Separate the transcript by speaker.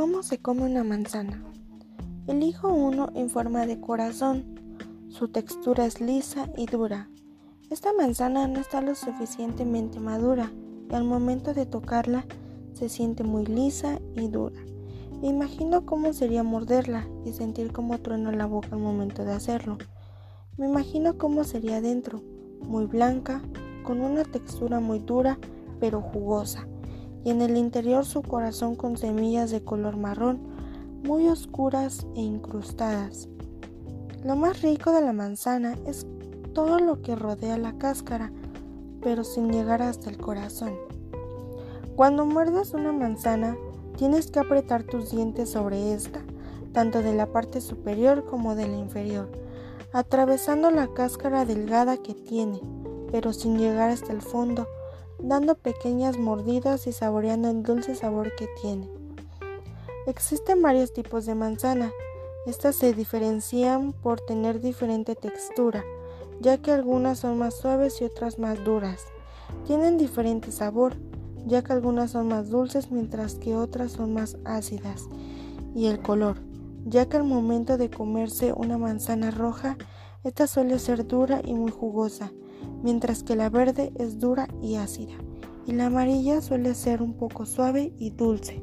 Speaker 1: ¿Cómo se come una manzana? Elijo uno en forma de corazón. Su textura es lisa y dura. Esta manzana no está lo suficientemente madura y al momento de tocarla se siente muy lisa y dura. imagino cómo sería morderla y sentir cómo truena la boca al momento de hacerlo. Me imagino cómo sería dentro, muy blanca, con una textura muy dura pero jugosa y en el interior su corazón con semillas de color marrón, muy oscuras e incrustadas. Lo más rico de la manzana es todo lo que rodea la cáscara, pero sin llegar hasta el corazón. Cuando muerdes una manzana, tienes que apretar tus dientes sobre esta, tanto de la parte superior como de la inferior, atravesando la cáscara delgada que tiene, pero sin llegar hasta el fondo, dando pequeñas mordidas y saboreando el dulce sabor que tiene. Existen varios tipos de manzana. Estas se diferencian por tener diferente textura, ya que algunas son más suaves y otras más duras. Tienen diferente sabor, ya que algunas son más dulces mientras que otras son más ácidas. Y el color, ya que al momento de comerse una manzana roja, esta suele ser dura y muy jugosa, mientras que la verde es dura y ácida, y la amarilla suele ser un poco suave y dulce.